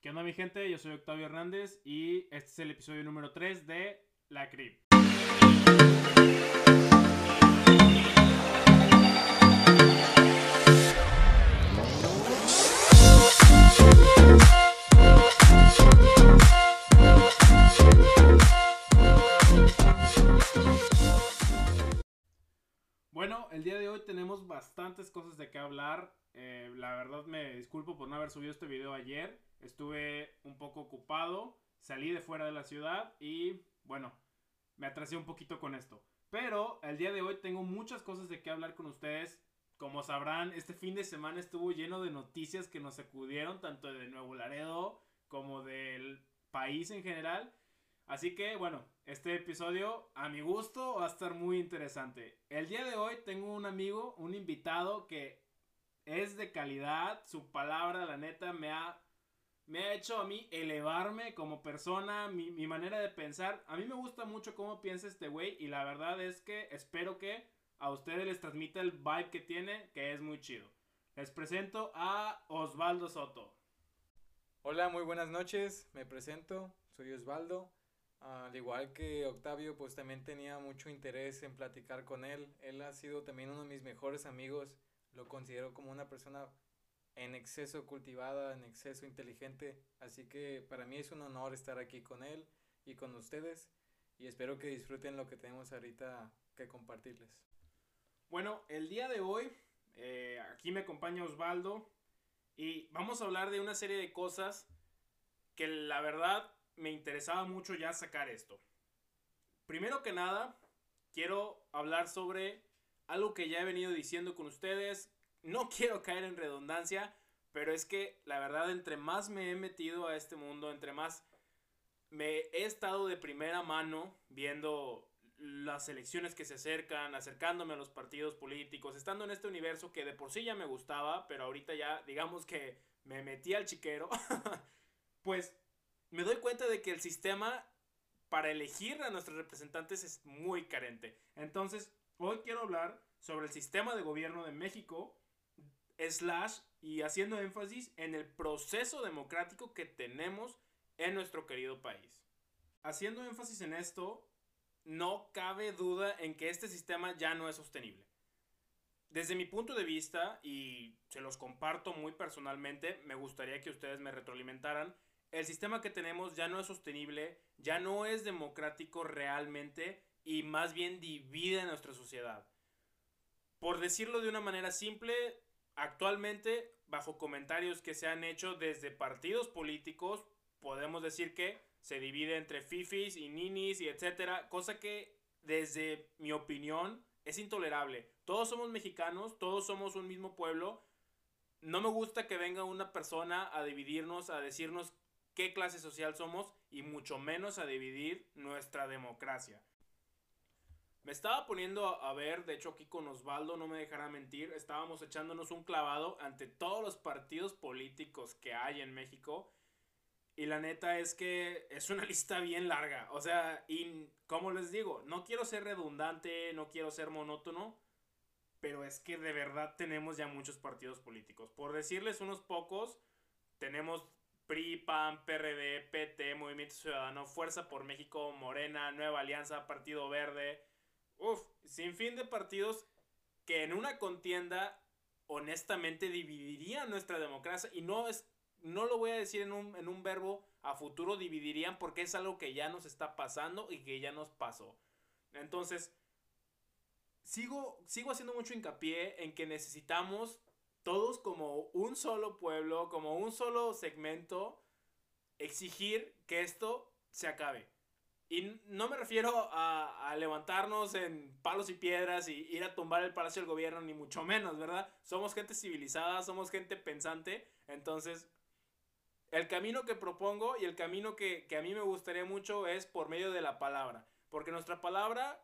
¿Qué onda mi gente? Yo soy Octavio Hernández y este es el episodio número 3 de La Crip. Bastantes cosas de qué hablar. Eh, la verdad me disculpo por no haber subido este video ayer. Estuve un poco ocupado, salí de fuera de la ciudad y bueno, me atrasé un poquito con esto. Pero el día de hoy tengo muchas cosas de qué hablar con ustedes. Como sabrán, este fin de semana estuvo lleno de noticias que nos sacudieron, tanto de Nuevo Laredo como del país en general. Así que bueno, este episodio a mi gusto va a estar muy interesante. El día de hoy tengo un amigo, un invitado que es de calidad, su palabra la neta me ha, me ha hecho a mí elevarme como persona, mi, mi manera de pensar. A mí me gusta mucho cómo piensa este güey y la verdad es que espero que a ustedes les transmita el vibe que tiene, que es muy chido. Les presento a Osvaldo Soto. Hola, muy buenas noches. Me presento, soy Osvaldo. Al igual que Octavio, pues también tenía mucho interés en platicar con él. Él ha sido también uno de mis mejores amigos. Lo considero como una persona en exceso cultivada, en exceso inteligente. Así que para mí es un honor estar aquí con él y con ustedes. Y espero que disfruten lo que tenemos ahorita que compartirles. Bueno, el día de hoy, eh, aquí me acompaña Osvaldo y vamos a hablar de una serie de cosas que la verdad me interesaba mucho ya sacar esto. Primero que nada, quiero hablar sobre algo que ya he venido diciendo con ustedes. No quiero caer en redundancia, pero es que la verdad entre más me he metido a este mundo, entre más me he estado de primera mano viendo las elecciones que se acercan, acercándome a los partidos políticos, estando en este universo que de por sí ya me gustaba, pero ahorita ya digamos que me metí al chiquero, pues me doy cuenta de que el sistema para elegir a nuestros representantes es muy carente. Entonces, hoy quiero hablar sobre el sistema de gobierno de México, slash, y haciendo énfasis en el proceso democrático que tenemos en nuestro querido país. Haciendo énfasis en esto, no cabe duda en que este sistema ya no es sostenible. Desde mi punto de vista, y se los comparto muy personalmente, me gustaría que ustedes me retroalimentaran, el sistema que tenemos ya no es sostenible, ya no es democrático realmente y más bien divide nuestra sociedad. Por decirlo de una manera simple, actualmente, bajo comentarios que se han hecho desde partidos políticos, podemos decir que se divide entre fifis y ninis y etcétera, cosa que desde mi opinión es intolerable. Todos somos mexicanos, todos somos un mismo pueblo. No me gusta que venga una persona a dividirnos, a decirnos qué clase social somos y mucho menos a dividir nuestra democracia. Me estaba poniendo a ver, de hecho aquí con Osvaldo, no me dejará mentir, estábamos echándonos un clavado ante todos los partidos políticos que hay en México. Y la neta es que es una lista bien larga. O sea, y como les digo, no quiero ser redundante, no quiero ser monótono, pero es que de verdad tenemos ya muchos partidos políticos. Por decirles unos pocos, tenemos PRI, PAN, PRD, PT, Movimiento Ciudadano, Fuerza por México, Morena, Nueva Alianza, Partido Verde. Uf, sin fin de partidos que en una contienda honestamente dividirían nuestra democracia y no es no lo voy a decir en un, en un verbo a futuro dividirían porque es algo que ya nos está pasando y que ya nos pasó. Entonces, sigo, sigo haciendo mucho hincapié en que necesitamos todos como un solo pueblo, como un solo segmento, exigir que esto se acabe. Y no me refiero a, a, levantarnos en palos y piedras y ir a tumbar el Palacio del Gobierno, ni mucho menos, ¿verdad? Somos gente civilizada, somos gente pensante, entonces el camino que propongo y el camino que, que a mí me gustaría mucho es por medio de la palabra, porque nuestra palabra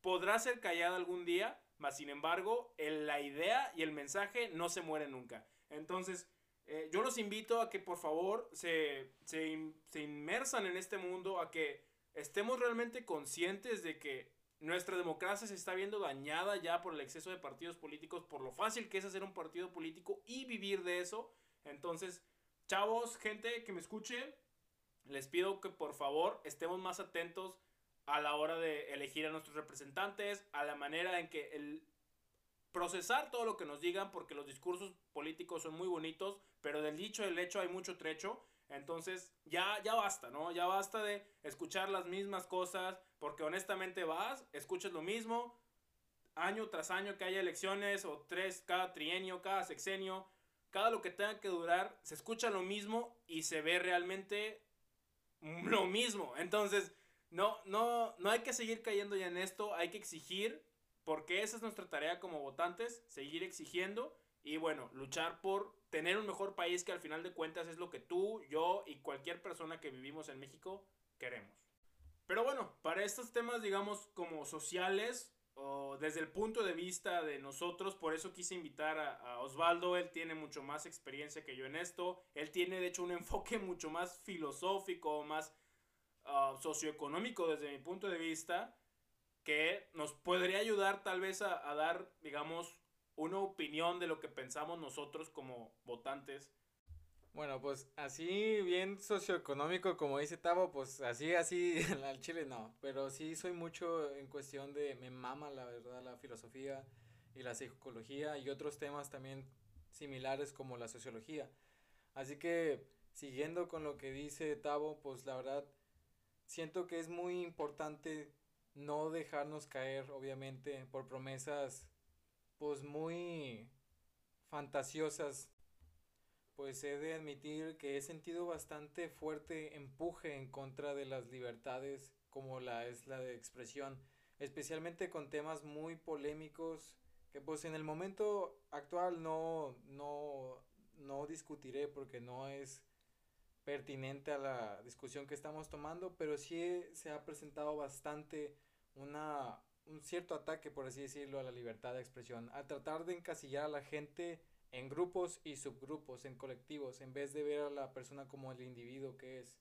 podrá ser callada algún día, mas sin embargo, la idea y el mensaje no se mueren nunca. Entonces, eh, yo los invito a que por favor se, se, se inmersan en este mundo, a que estemos realmente conscientes de que nuestra democracia se está viendo dañada ya por el exceso de partidos políticos, por lo fácil que es hacer un partido político y vivir de eso. Entonces, chavos, gente que me escuche, les pido que por favor estemos más atentos a la hora de elegir a nuestros representantes, a la manera en que el procesar todo lo que nos digan, porque los discursos políticos son muy bonitos, pero del dicho del hecho hay mucho trecho. Entonces, ya, ya basta, ¿no? Ya basta de escuchar las mismas cosas, porque honestamente vas, escuchas lo mismo, año tras año que haya elecciones, o tres, cada trienio, cada sexenio, cada lo que tenga que durar, se escucha lo mismo y se ve realmente lo mismo. Entonces, no, no, no hay que seguir cayendo ya en esto, hay que exigir, porque esa es nuestra tarea como votantes, seguir exigiendo y bueno, luchar por tener un mejor país que al final de cuentas es lo que tú, yo y cualquier persona que vivimos en México queremos. Pero bueno, para estos temas digamos como sociales o desde el punto de vista de nosotros, por eso quise invitar a, Osvaldo, él tiene mucho más experiencia que yo en esto, él tiene de hecho un enfoque mucho más filosófico, más uh, socioeconómico desde mi punto de vista, que nos podría ayudar tal vez a, a dar, digamos, una opinión de lo que pensamos nosotros como votantes. Bueno, pues así bien socioeconómico como dice Tavo, pues así, así al chile no, pero sí soy mucho en cuestión de, me mama la verdad la filosofía y la psicología y otros temas también similares como la sociología. Así que siguiendo con lo que dice Tavo, pues la verdad siento que es muy importante no dejarnos caer, obviamente, por promesas pues muy fantasiosas, pues he de admitir que he sentido bastante fuerte empuje en contra de las libertades como la es la de expresión, especialmente con temas muy polémicos que pues en el momento actual no no no discutiré porque no es pertinente a la discusión que estamos tomando, pero sí se ha presentado bastante una un cierto ataque, por así decirlo, a la libertad de expresión, a tratar de encasillar a la gente en grupos y subgrupos, en colectivos, en vez de ver a la persona como el individuo que es.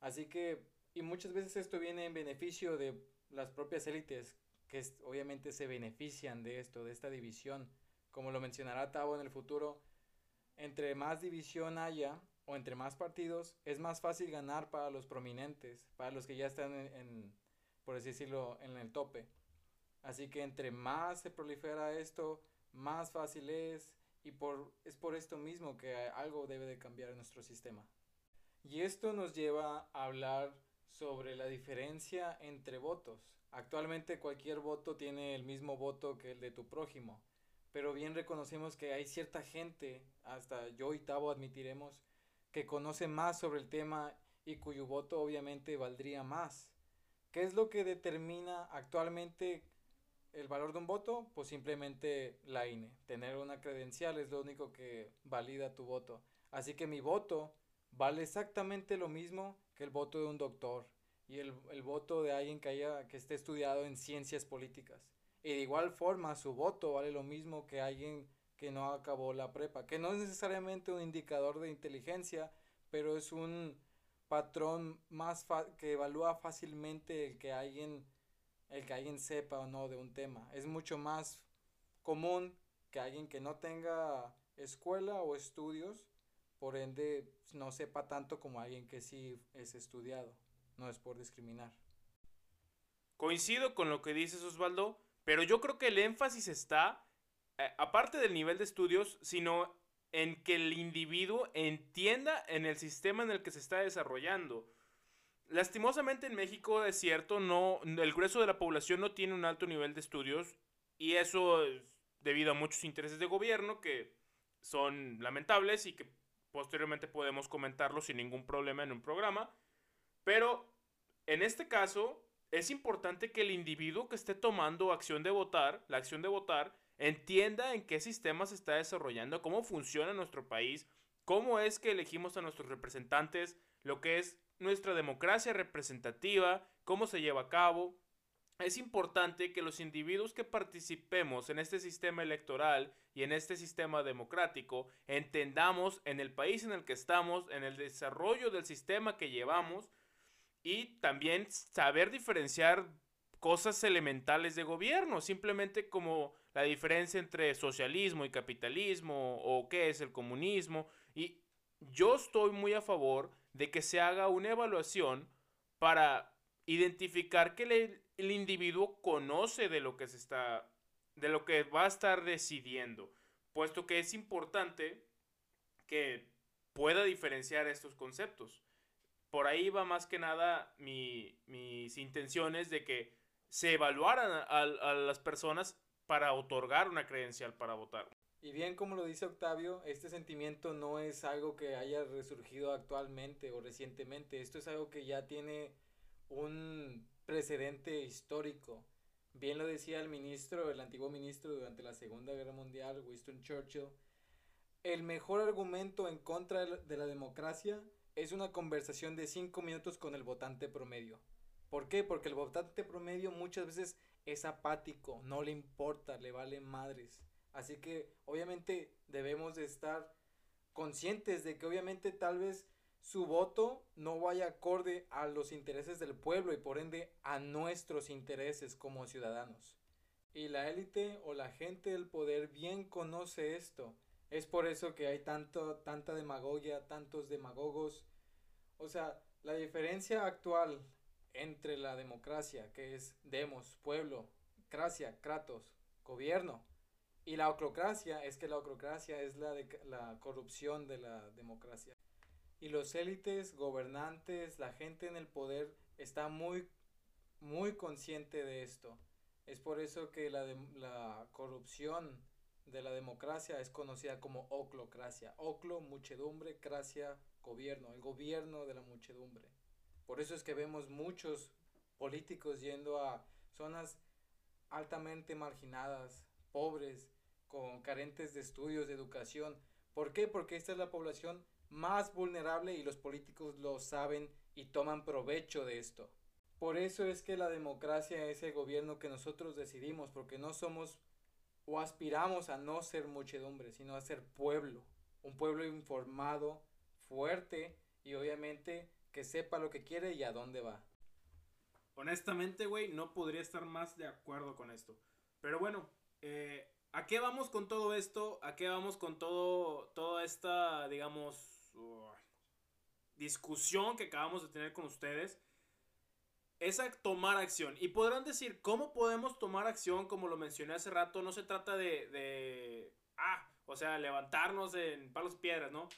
Así que, y muchas veces esto viene en beneficio de las propias élites, que obviamente se benefician de esto, de esta división. Como lo mencionará Tavo en el futuro, entre más división haya, o entre más partidos, es más fácil ganar para los prominentes, para los que ya están en por así decirlo, en el tope. Así que entre más se prolifera esto, más fácil es y por, es por esto mismo que algo debe de cambiar en nuestro sistema. Y esto nos lleva a hablar sobre la diferencia entre votos. Actualmente cualquier voto tiene el mismo voto que el de tu prójimo, pero bien reconocemos que hay cierta gente, hasta yo y Tavo admitiremos, que conoce más sobre el tema y cuyo voto obviamente valdría más. ¿Qué es lo que determina actualmente el valor de un voto? Pues simplemente la INE. Tener una credencial es lo único que valida tu voto. Así que mi voto vale exactamente lo mismo que el voto de un doctor y el, voto de alguien que, haya, que esté estudiado en ciencias políticas. Y de igual forma su voto vale lo mismo que alguien que no acabó la prepa, que no es necesariamente un indicador de inteligencia, pero es un patrón más que evalúa fácilmente el que alguien el que alguien sepa o no de un tema. Es mucho más común que alguien que no tenga escuela o estudios, por ende no sepa tanto como alguien que sí es estudiado. No es por discriminar. Coincido con lo que dices Osvaldo, pero yo creo que el énfasis está, eh, aparte del nivel de estudios, sino en que el individuo entienda en el sistema en el que se está desarrollando. Lastimosamente en México es cierto, no, el grueso de la población no tiene un alto nivel de estudios y eso es debido a muchos intereses de gobierno que son lamentables y que posteriormente podemos comentarlo sin ningún problema en un programa. Pero en este caso es importante que el individuo que esté tomando acción de votar, la acción de votar, entienda en qué sistema se está desarrollando, cómo funciona nuestro país, cómo es que elegimos a nuestros representantes, lo que es nuestra democracia representativa, cómo se lleva a cabo. Es importante que los individuos que participemos en este sistema electoral y en este sistema democrático entendamos en el país en el que estamos, en el desarrollo del sistema que llevamos y también saber diferenciar cosas elementales de gobierno, simplemente como la diferencia entre socialismo y capitalismo o qué es el comunismo y yo estoy muy a favor de que se haga una evaluación para identificar que el individuo conoce de lo que se está, de lo que va a estar decidiendo, puesto que es importante que pueda diferenciar estos conceptos. Por ahí va más que nada mis intenciones de que se evaluaran a las personas para otorgar una credencial para votar. Y bien como lo dice Octavio, este sentimiento no es algo que haya resurgido actualmente o recientemente, esto es algo que ya tiene un precedente histórico. Bien lo decía el ministro, el antiguo ministro durante la Segunda Guerra Mundial, Winston Churchill, el mejor argumento en contra de la democracia es una conversación de cinco minutos con el votante promedio. ¿Por qué? Porque el votante promedio muchas veces es apático, no le importa, le vale madres. Así que obviamente debemos de estar conscientes de que obviamente tal vez su voto no vaya acorde a los intereses del pueblo y por ende a nuestros intereses como ciudadanos. Y la élite o la gente del poder bien conoce esto. Es por eso que hay tanto, tanta demagogia, tantos demagogos. O sea, la diferencia actual entre la democracia, que es demos, pueblo, cracia, kratos, gobierno, y la oclocracia es que la oclocracia es la, la corrupción de la democracia. Y los élites, gobernantes, la gente en el poder está muy, muy consciente de esto. Es por eso que la, la corrupción de la democracia es conocida como oclocracia. Oclo, muchedumbre, cracia, gobierno, el gobierno de la muchedumbre. Por eso es que vemos muchos políticos yendo a zonas altamente marginadas, pobres, con carentes de estudios, de educación. ¿Por qué? Porque esta es la población más vulnerable y los políticos lo saben y toman provecho de esto. Por eso es que la democracia es el gobierno que nosotros decidimos, porque no somos o aspiramos a no ser muchedumbre, sino a ser pueblo, un pueblo informado, fuerte y obviamente que sepa lo que quiere y a dónde va. Honestamente, güey, no podría estar más de acuerdo con esto. Pero bueno, eh, ¿a qué vamos con todo esto? ¿A qué vamos con todo, toda esta, digamos, discusión que acabamos de tener con ustedes es a tomar acción. Y podrán decir, ¿cómo podemos tomar acción? Como lo mencioné hace rato, no se trata de, de ah, o sea, levantarnos en palos piedras, ¿no?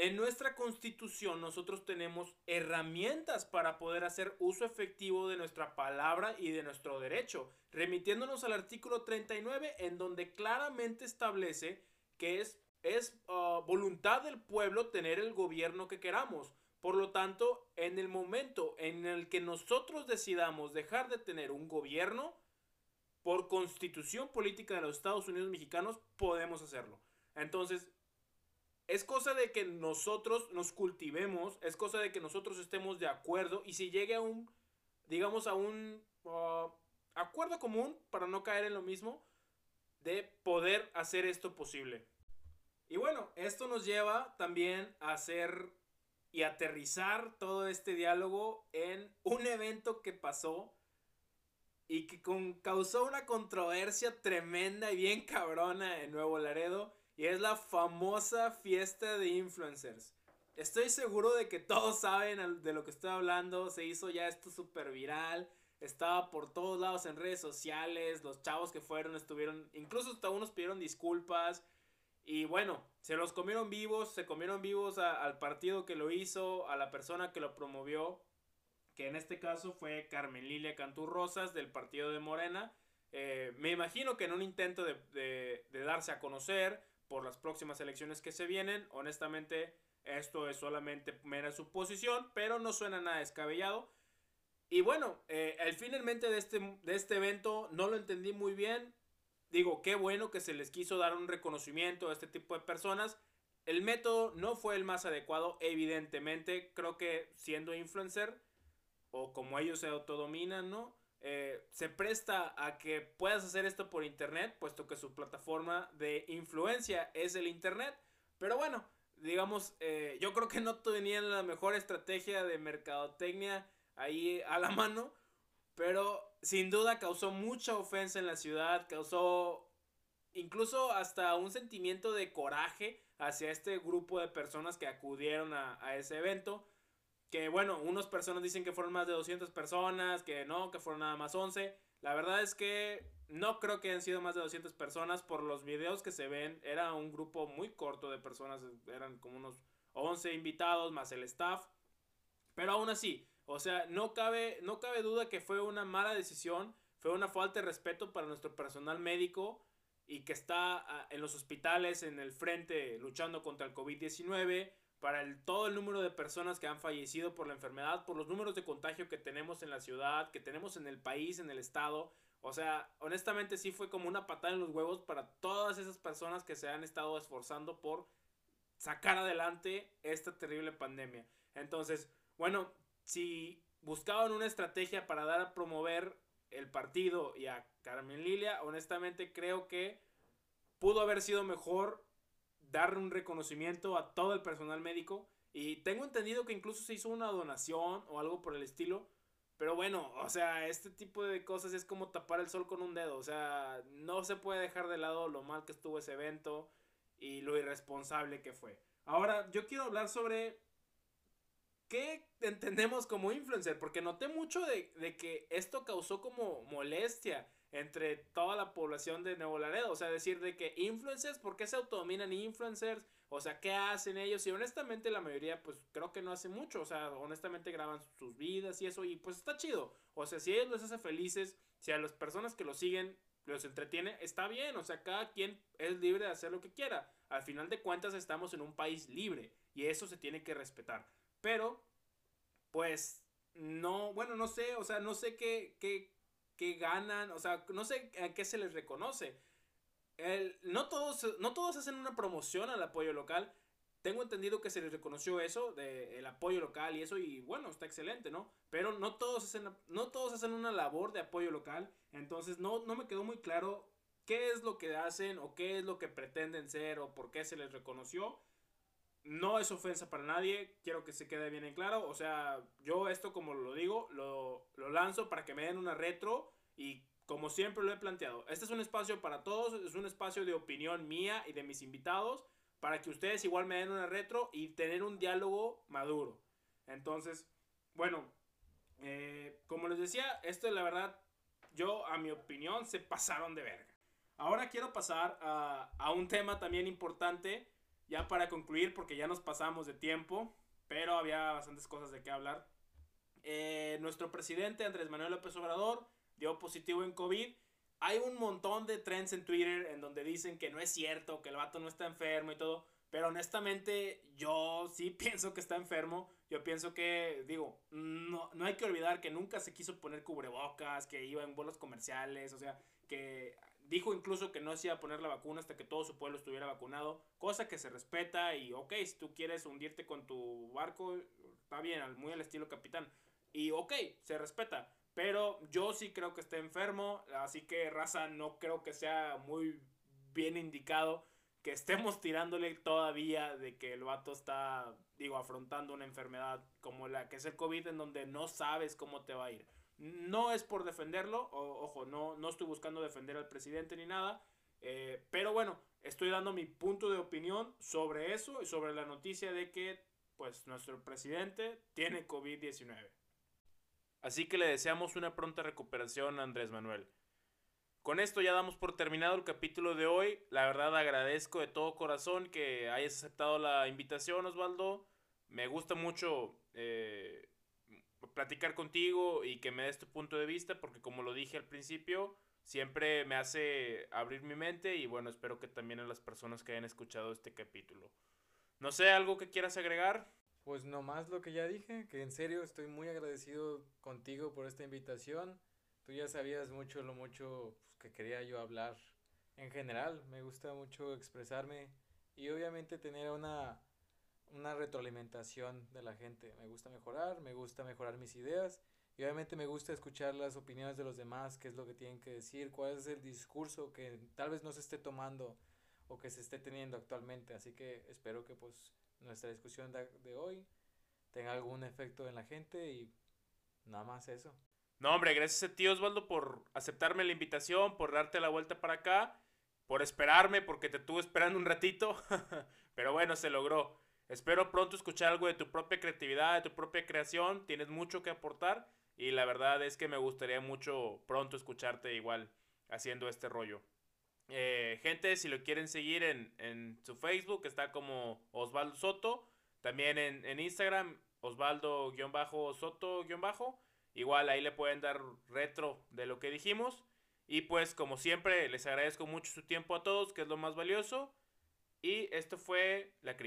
En nuestra constitución nosotros tenemos herramientas para poder hacer uso efectivo de nuestra palabra y de nuestro derecho, remitiéndonos al artículo 39 en donde claramente establece que es es ah, voluntad del pueblo tener el gobierno que queramos. Por lo tanto, en el momento en el que nosotros decidamos dejar de tener un gobierno, por constitución política de los Estados Unidos mexicanos, podemos hacerlo. Entonces, es cosa de que nosotros nos cultivemos, es cosa de que nosotros estemos de acuerdo y si llegue a un, digamos, a un ah, acuerdo común, para no caer en lo mismo, de poder hacer esto posible. Y bueno, esto nos lleva también a hacer y aterrizar todo este diálogo en un evento que pasó y que causó una controversia tremenda y bien cabrona en Nuevo Laredo y es la famosa fiesta de influencers. Estoy seguro de que todos saben de lo que estoy hablando, se hizo ya esto súper viral, estaba por todos lados en redes sociales, los chavos que fueron estuvieron, incluso hasta unos pidieron disculpas, y bueno, se los comieron vivos, se comieron vivos al partido que lo hizo, a la persona que lo promovió, que en este caso fue Carmen Lilia Cantú Rosas del partido de Morena. Eh, me imagino que en un intento de, darse a conocer por las próximas elecciones que se vienen, honestamente esto es solamente mera suposición, pero no suena nada descabellado. Y bueno, eh, el finalmente de este, de este evento no lo entendí muy bien digo, qué bueno que se les quiso dar un reconocimiento a este tipo de personas. El método no fue el más adecuado, evidentemente. Creo que siendo influencer, o como ellos se autodominan, ¿no? Eh, se presta a que puedas hacer esto por internet, puesto que su plataforma de influencia es el internet. Pero bueno, digamos, eh, yo creo que no tenían la mejor estrategia de mercadotecnia ahí a la mano. Pero sin duda causó mucha ofensa en la ciudad, causó incluso hasta un sentimiento de coraje hacia este grupo de personas que acudieron a, a ese evento. Que bueno, unas personas dicen que fueron más de 200 personas, que no, que fueron nada más 11. La verdad es que no creo que hayan sido más de 200 personas. Por los videos que se ven, era un grupo muy corto de personas. Eran como unos 11 invitados más el staff. Pero aún así, o sea, no cabe, no cabe duda que fue una mala decisión. Fue una falta de respeto para nuestro personal médico y que está ah, en los hospitales en el frente luchando contra el COVID-19 para el, todo el número de personas que han fallecido por la enfermedad, por los números de contagio que tenemos en la ciudad, que tenemos en el país, en el estado. O sea, honestamente sí fue como una patada en los huevos para todas esas personas que se han estado esforzando por sacar adelante esta terrible pandemia. Entonces, bueno, si buscaban una estrategia para dar a promover el partido y a Carmen Lilia, honestamente creo que pudo haber sido mejor darle un reconocimiento a todo el personal médico. Y tengo entendido que incluso se hizo una donación o algo por el estilo. Pero bueno, o sea, este tipo de cosas es como tapar el sol con un dedo. O sea, no se puede dejar de lado lo mal que estuvo ese evento y lo irresponsable que fue. Ahora, yo quiero hablar sobre qué entendemos como influencer, porque noté mucho de, de que esto causó como molestia entre toda la población de Nuevo Laredo. O sea, decir de que influencers, ¿por qué se autodominan influencers? O sea, ¿qué hacen ellos? Y honestamente la mayoría, pues creo que no hace mucho. O sea, honestamente graban sus vidas y eso. Y pues está chido. O sea, si ellos les hace felices, si a las personas que los siguen los entretiene, está bien. O sea, cada quien es libre de hacer lo que quiera. Al final de cuentas estamos en un país libre. Y eso se tiene que respetar. Pero, pues, no, bueno, no sé. O sea, no sé qué, qué, qué ganan, o sea, no sé a qué se les reconoce. El, no, todos, no todos hacen una promoción al apoyo local. Tengo entendido que se les reconoció eso, de el apoyo local y eso, y bueno, está excelente, ¿no? Pero no todos hacen, no todos hacen una labor de apoyo local, entonces no, no me quedó muy claro qué es lo que hacen o qué es lo que pretenden ser o por qué se les reconoció. No es ofensa para nadie, quiero que se quede bien en claro. O sea, yo esto como lo digo, lo, lo lanzo para que me den una retro y como siempre lo he planteado. Este es un espacio para todos, es un espacio de opinión mía y de mis invitados para que ustedes igual me den una retro y tener un diálogo maduro. Entonces, bueno, eh, como les decía, esto la verdad, yo a mi opinión se pasaron de verga. Ahora quiero pasar a, a un tema también importante ya para concluir, porque ya nos pasamos de tiempo, pero había bastantes cosas de qué hablar. Eh, nuestro presidente Andrés Manuel López Obrador dio positivo en COVID. Hay un montón de trends en Twitter en donde dicen que no es cierto, que el vato no está enfermo y todo. Pero honestamente, yo sí pienso que está enfermo. Yo pienso que, digo, no, no hay que olvidar que nunca se quiso poner cubrebocas, que iba en vuelos comerciales, o sea, que Dijo incluso que no se iba a poner la vacuna hasta que todo su pueblo estuviera vacunado, cosa que se respeta y ok, si tú quieres hundirte con tu barco, está bien, muy al estilo capitán. Y ok, se respeta, pero yo sí creo que está enfermo, así que raza no creo que sea muy bien indicado que estemos tirándole todavía de que el vato está, digo, afrontando una enfermedad como la que es el COVID en donde no sabes cómo te va a ir. No es por defenderlo, ojo, no, no estoy buscando defender al presidente ni nada, eh, pero bueno, estoy dando mi punto de opinión sobre eso y sobre la noticia de que pues nuestro presidente tiene COVID-19. Así que le deseamos una pronta recuperación a Andrés Manuel. Con esto ya damos por terminado el capítulo de hoy. La verdad agradezco de todo corazón que hayas aceptado la invitación, Osvaldo. Me gusta mucho eh, platicar contigo y que me des tu punto de vista, porque como lo dije al principio, siempre me hace abrir mi mente y bueno, espero que también a las personas que hayan escuchado este capítulo. No sé, algo que quieras agregar. Pues nomás lo que ya dije, que en serio estoy muy agradecido contigo por esta invitación. Tú ya sabías mucho lo mucho pues, que quería yo hablar en general. Me gusta mucho expresarme y obviamente tener una una retroalimentación de la gente. Me gusta mejorar, me gusta mejorar mis ideas y obviamente me gusta escuchar las opiniones de los demás, qué es lo que tienen que decir, cuál es el discurso que tal vez no se esté tomando o que se esté teniendo actualmente. Así que espero que pues nuestra discusión de, hoy tenga algún efecto en la gente y nada más eso. No, hombre, gracias a ti Osvaldo por aceptarme la invitación, por darte la vuelta para acá. por esperarme, porque te tuve esperando un ratito. Pero bueno, se logró. Espero pronto escuchar algo de tu propia creatividad, de tu propia creación. Tienes mucho que aportar. Y la verdad es que me gustaría mucho pronto escucharte igual haciendo este rollo. Eh, gente, si lo quieren seguir en, su Facebook, está como Osvaldo Soto. También en, en Instagram, Osvaldo-Soto- Igual ahí le pueden dar retro de lo que dijimos. Y pues como siempre les agradezco mucho su tiempo a todos, que es lo más valioso. Y esto fue La Cripta.